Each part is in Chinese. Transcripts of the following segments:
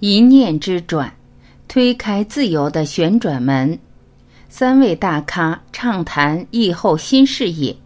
一念之转，推开自由的旋转门。三位大咖畅谈疫后新视野。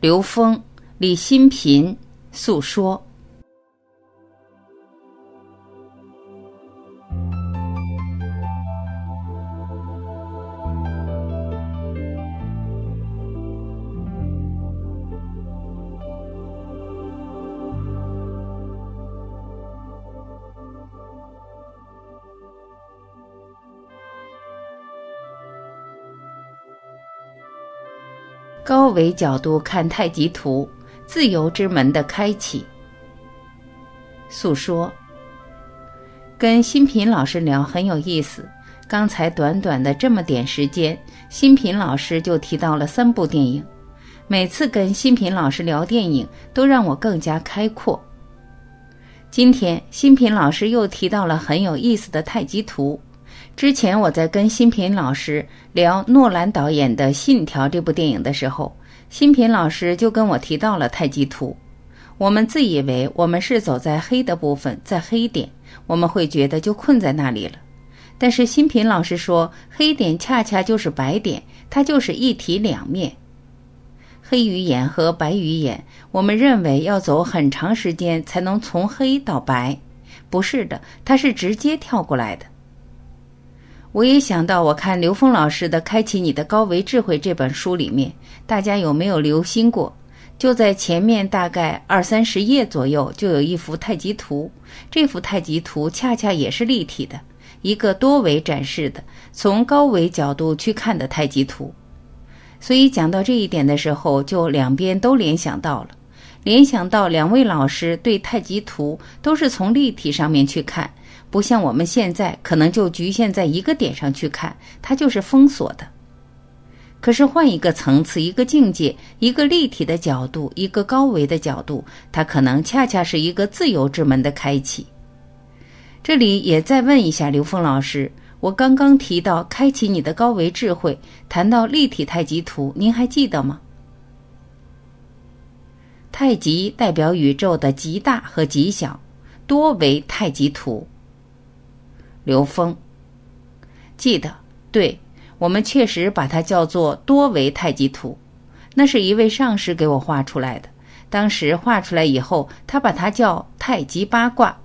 刘峰、李新平诉说。高维角度看太极图，自由之门的开启。诉说，跟新平老师聊很有意思。刚才短短的这么点时间，新平老师就提到了三部电影。每次跟新平老师聊电影，都让我更加开阔。今天新平老师又提到了很有意思的太极图。之前我在跟新平老师聊诺兰导演的《信条》这部电影的时候，新平老师就跟我提到了太极图。我们自以为我们是走在黑的部分，在黑点，我们会觉得就困在那里了。但是新平老师说，黑点恰恰就是白点，它就是一体两面。黑鱼眼和白鱼眼，我们认为要走很长时间才能从黑到白，不是的，它是直接跳过来的。我也想到，我看刘峰老师的《开启你的高维智慧》这本书里面，大家有没有留心过？就在前面大概二三十页左右，就有一幅太极图。这幅太极图恰恰也是立体的，一个多维展示的，从高维角度去看的太极图。所以讲到这一点的时候，就两边都联想到了，联想到两位老师对太极图都是从立体上面去看。不像我们现在可能就局限在一个点上去看，它就是封锁的。可是换一个层次、一个境界、一个立体的角度、一个高维的角度，它可能恰恰是一个自由之门的开启。这里也再问一下刘峰老师，我刚刚提到开启你的高维智慧，谈到立体太极图，您还记得吗？太极代表宇宙的极大和极小，多维太极图。刘峰，记得，对我们确实把它叫做多维太极图，那是一位上师给我画出来的。当时画出来以后，他把它叫太极八卦，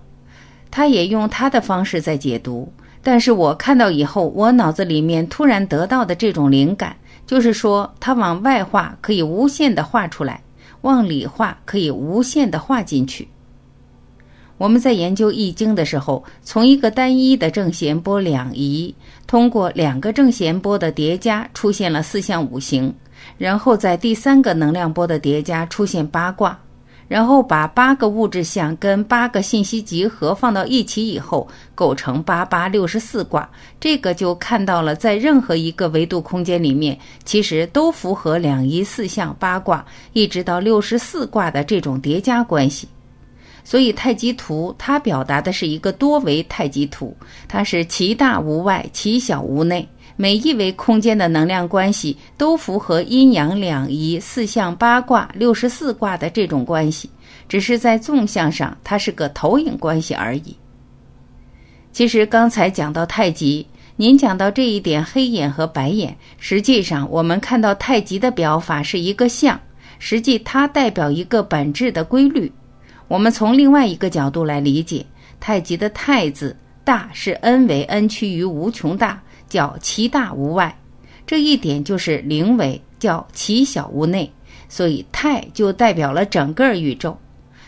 他也用他的方式在解读。但是我看到以后，我脑子里面突然得到的这种灵感，就是说，他往外画可以无限的画出来，往里画可以无限的画进去。我们在研究易经的时候，从一个单一的正弦波两仪，通过两个正弦波的叠加，出现了四象五行，然后在第三个能量波的叠加出现八卦，然后把八个物质象跟八个信息集合放到一起以后，构成八八六十四卦。这个就看到了，在任何一个维度空间里面，其实都符合两仪四象八卦，一直到六十四卦的这种叠加关系。所以太极图它表达的是一个多维太极图，它是其大无外，其小无内，每一维空间的能量关系都符合阴阳两仪、四象八卦、六十四卦的这种关系，只是在纵向上它是个投影关系而已。其实刚才讲到太极，您讲到这一点黑眼和白眼，实际上我们看到太极的表法是一个象，实际它代表一个本质的规律。我们从另外一个角度来理解太极的“太”字，大是 n 为 n 趋于无穷大，叫其大无外，这一点就是零为，叫其小无内，所以太就代表了整个宇宙。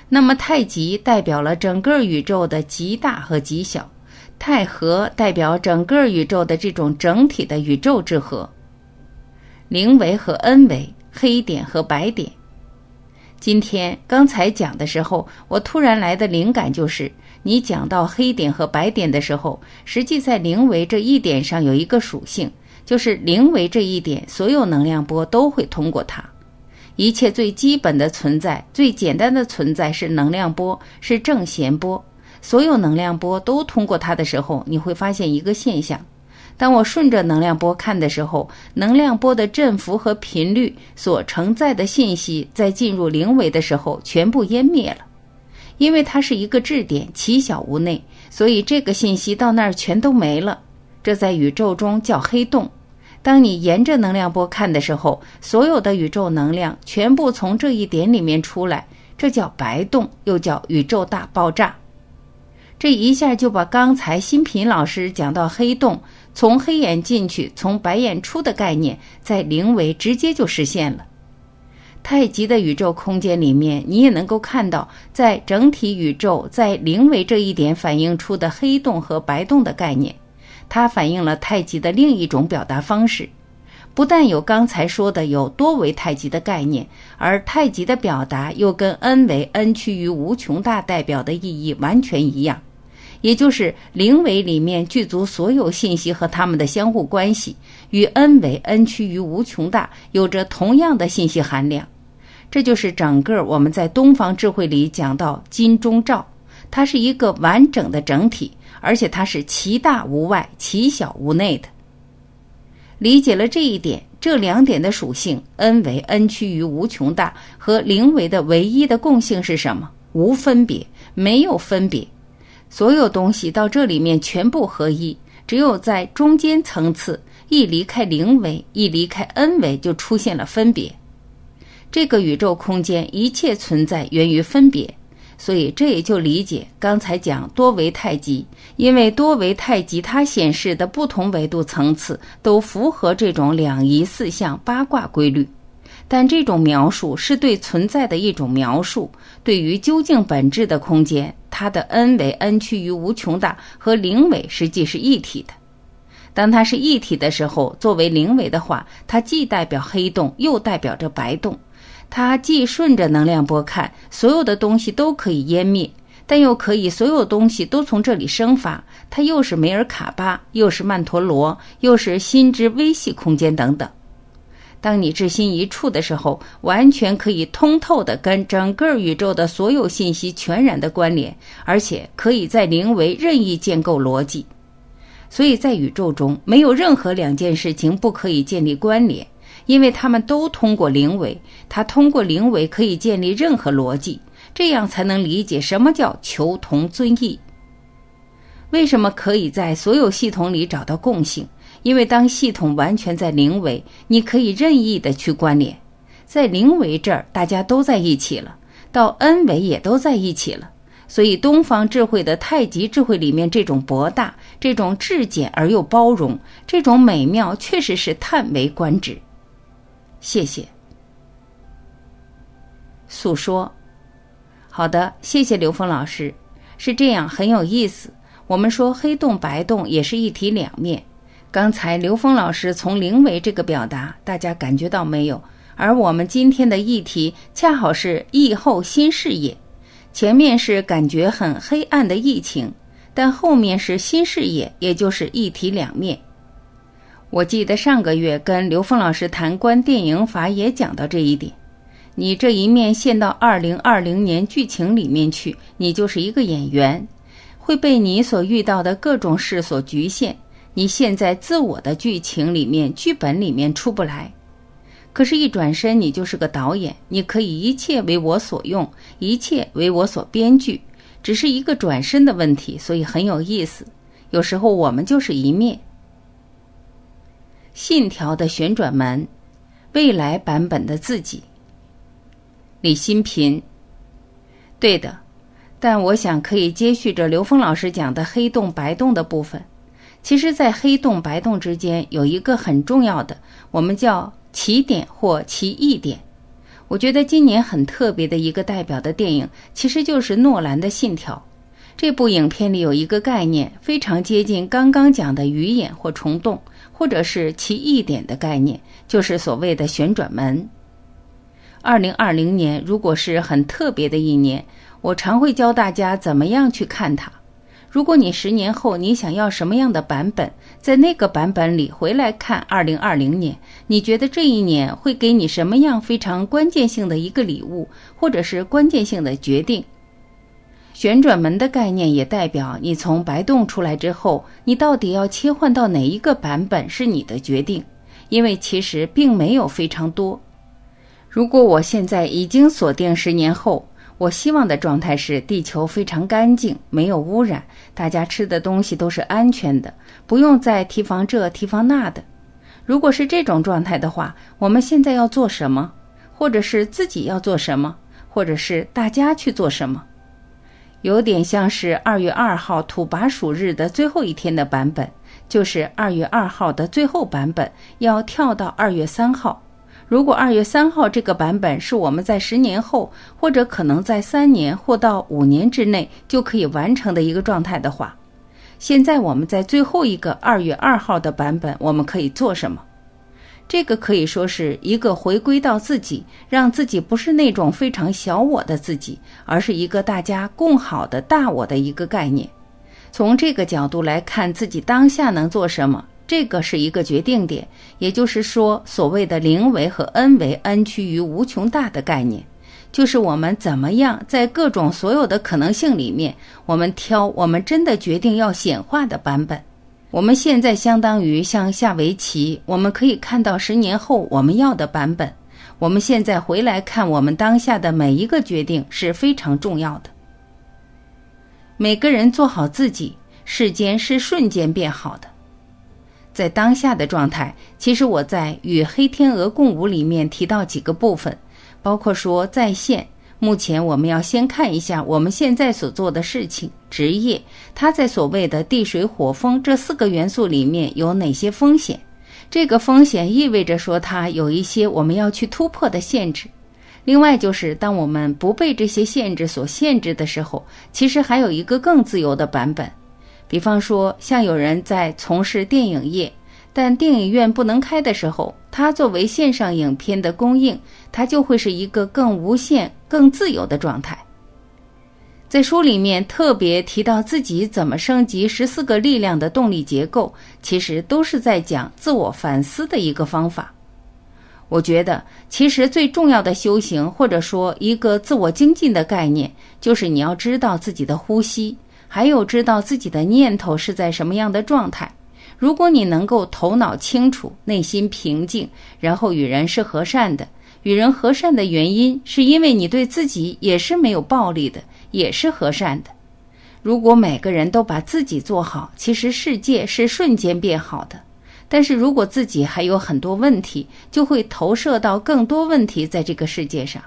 那么太极代表了整个宇宙的极大和极小，太和代表整个宇宙的这种整体的宇宙之和。零为和 n 为，黑点和白点。今天刚才讲的时候，我突然来的灵感就是，你讲到黑点和白点的时候，实际在零维这一点上有一个属性，就是零维这一点，所有能量波都会通过它。一切最基本的存在、最简单的存在是能量波，是正弦波，所有能量波都通过它的时候，你会发现一个现象。当我顺着能量波看的时候，能量波的振幅和频率所承载的信息，在进入零维的时候全部湮灭了。因为它是一个质点，奇小无内，所以这个信息到那儿全都没了。这在宇宙中叫黑洞。当你沿着能量波看的时候，所有的宇宙能量全部从这一点里面出来，这叫白洞，又叫宇宙大爆炸。这一下就把刚才新品老师讲到黑洞从黑眼进去，从白眼出的概念，在灵维直接就实现了。太极的宇宙空间里面，你也能够看到，在整体宇宙在灵维这一点反映出的黑洞和白洞的概念。它反映了太极的另一种表达方式，不但有刚才说的有多维太极的概念，而太极的表达又跟 n 为 n 趋于无穷大代表的意义完全一样，也就是零维里面具足所有信息和它们的相互关系，与 n 为 n 趋于无穷大有着同样的信息含量。这就是整个我们在东方智慧里讲到金钟罩，它是一个完整的整体。而且它是其大无外，其小无内的。理解了这一点，这两点的属性 n 为 n 趋于无穷大和零维的唯一的共性是什么？无分别，没有分别。所有东西到这里面全部合一，只有在中间层次一离开零维，一离开 n 维，就出现了分别。这个宇宙空间一切存在源于分别。所以这也就理解刚才讲多维太极，因为多维太极它显示的不同维度层次都符合这种两仪四象八卦规律，但这种描述是对存在的一种描述，对于究竟本质的空间，它的 n 为 n 趋于无穷大和零维实际是一体的。当它是一体的时候，作为零维的话，它既代表黑洞，又代表着白洞。它既顺着能量波看，所有的东西都可以湮灭，但又可以所有东西都从这里生发。它又是梅尔卡巴，又是曼陀罗，又是心之微细空间等等。当你至心一处的时候，完全可以通透的跟整个宇宙的所有信息全然的关联，而且可以在灵维任意建构逻辑。所以在宇宙中，没有任何两件事情不可以建立关联。因为他们都通过灵维，他通过灵维可以建立任何逻辑，这样才能理解什么叫求同尊异。为什么可以在所有系统里找到共性？因为当系统完全在灵维，你可以任意的去关联，在灵维这儿大家都在一起了，到 n 维也都在一起了。所以东方智慧的太极智慧里面这种博大、这种质简而又包容、这种美妙，确实是叹为观止。谢谢。诉说，好的，谢谢刘峰老师。是这样，很有意思。我们说黑洞、白洞也是一体两面。刚才刘峰老师从灵维这个表达，大家感觉到没有？而我们今天的议题恰好是疫后新视野。前面是感觉很黑暗的疫情，但后面是新视野，也就是一体两面。我记得上个月跟刘峰老师谈观电影法，也讲到这一点。你这一面陷到二零二零年剧情里面去，你就是一个演员，会被你所遇到的各种事所局限。你现在自我的剧情里面、剧本里面出不来。可是，一转身你就是个导演，你可以一切为我所用，一切为我所编剧，只是一个转身的问题，所以很有意思。有时候我们就是一面。信条的旋转门，未来版本的自己。李新平，对的，但我想可以接续着刘峰老师讲的黑洞白洞的部分。其实，在黑洞白洞之间有一个很重要的，我们叫起点或奇异点。我觉得今年很特别的一个代表的电影，其实就是诺兰的《信条》。这部影片里有一个概念，非常接近刚刚讲的鱼眼或虫洞。或者是奇异点的概念，就是所谓的旋转门。二零二零年如果是很特别的一年，我常会教大家怎么样去看它。如果你十年后你想要什么样的版本，在那个版本里回来看二零二零年，你觉得这一年会给你什么样非常关键性的一个礼物，或者是关键性的决定？旋转门的概念也代表你从白洞出来之后，你到底要切换到哪一个版本是你的决定，因为其实并没有非常多。如果我现在已经锁定十年后，我希望的状态是地球非常干净，没有污染，大家吃的东西都是安全的，不用再提防这提防那的。如果是这种状态的话，我们现在要做什么？或者是自己要做什么？或者是大家去做什么？有点像是二月二号土拔鼠日的最后一天的版本，就是二月二号的最后版本要跳到二月三号。如果二月三号这个版本是我们在十年后，或者可能在三年或到五年之内就可以完成的一个状态的话，现在我们在最后一个二月二号的版本，我们可以做什么？这个可以说是一个回归到自己，让自己不是那种非常小我的自己，而是一个大家共好的大我的一个概念。从这个角度来看，自己当下能做什么？这个是一个决定点，也就是说，所谓的零维和 n 维，n 趋于无穷大的概念，就是我们怎么样在各种所有的可能性里面，我们挑我们真的决定要显化的版本。我们现在相当于像下围棋，我们可以看到十年后我们要的版本。我们现在回来看我们当下的每一个决定是非常重要的。每个人做好自己，世间是瞬间变好的。在当下的状态，其实我在《与黑天鹅共舞》里面提到几个部分，包括说在线。目前我们要先看一下我们现在所做的事情、职业，它在所谓的地水火风这四个元素里面有哪些风险？这个风险意味着说它有一些我们要去突破的限制。另外就是当我们不被这些限制所限制的时候，其实还有一个更自由的版本。比方说，像有人在从事电影业，但电影院不能开的时候，他作为线上影片的供应，它就会是一个更无限、更自由的状态。在书里面特别提到自己怎么升级十四个力量的动力结构，其实都是在讲自我反思的一个方法。我觉得，其实最重要的修行，或者说一个自我精进的概念，就是你要知道自己的呼吸。还有知道自己的念头是在什么样的状态。如果你能够头脑清楚、内心平静，然后与人是和善的，与人和善的原因是因为你对自己也是没有暴力的，也是和善的。如果每个人都把自己做好，其实世界是瞬间变好的。但是如果自己还有很多问题，就会投射到更多问题在这个世界上。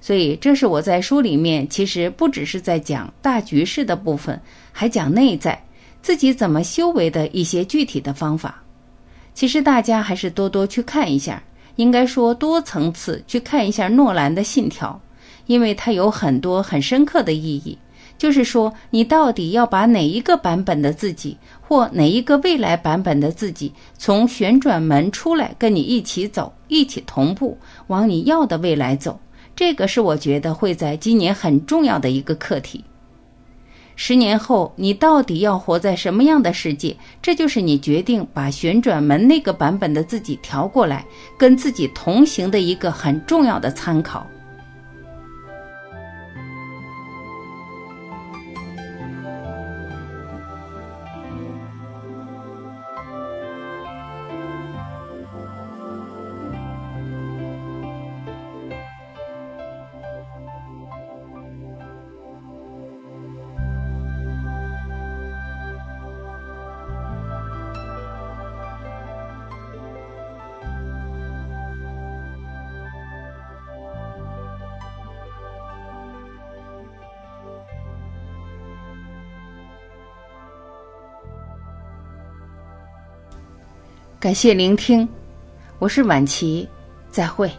所以，这是我在书里面其实不只是在讲大局势的部分，还讲内在自己怎么修为的一些具体的方法。其实大家还是多多去看一下，应该说多层次去看一下诺兰的信条，因为它有很多很深刻的意义。就是说，你到底要把哪一个版本的自己，或哪一个未来版本的自己，从旋转门出来，跟你一起走，一起同步往你要的未来走。这个是我觉得会在今年很重要的一个课题。十年后，你到底要活在什么样的世界？这就是你决定把旋转门那个版本的自己调过来，跟自己同行的一个很重要的参考。感谢聆听，我是晚琪，再会。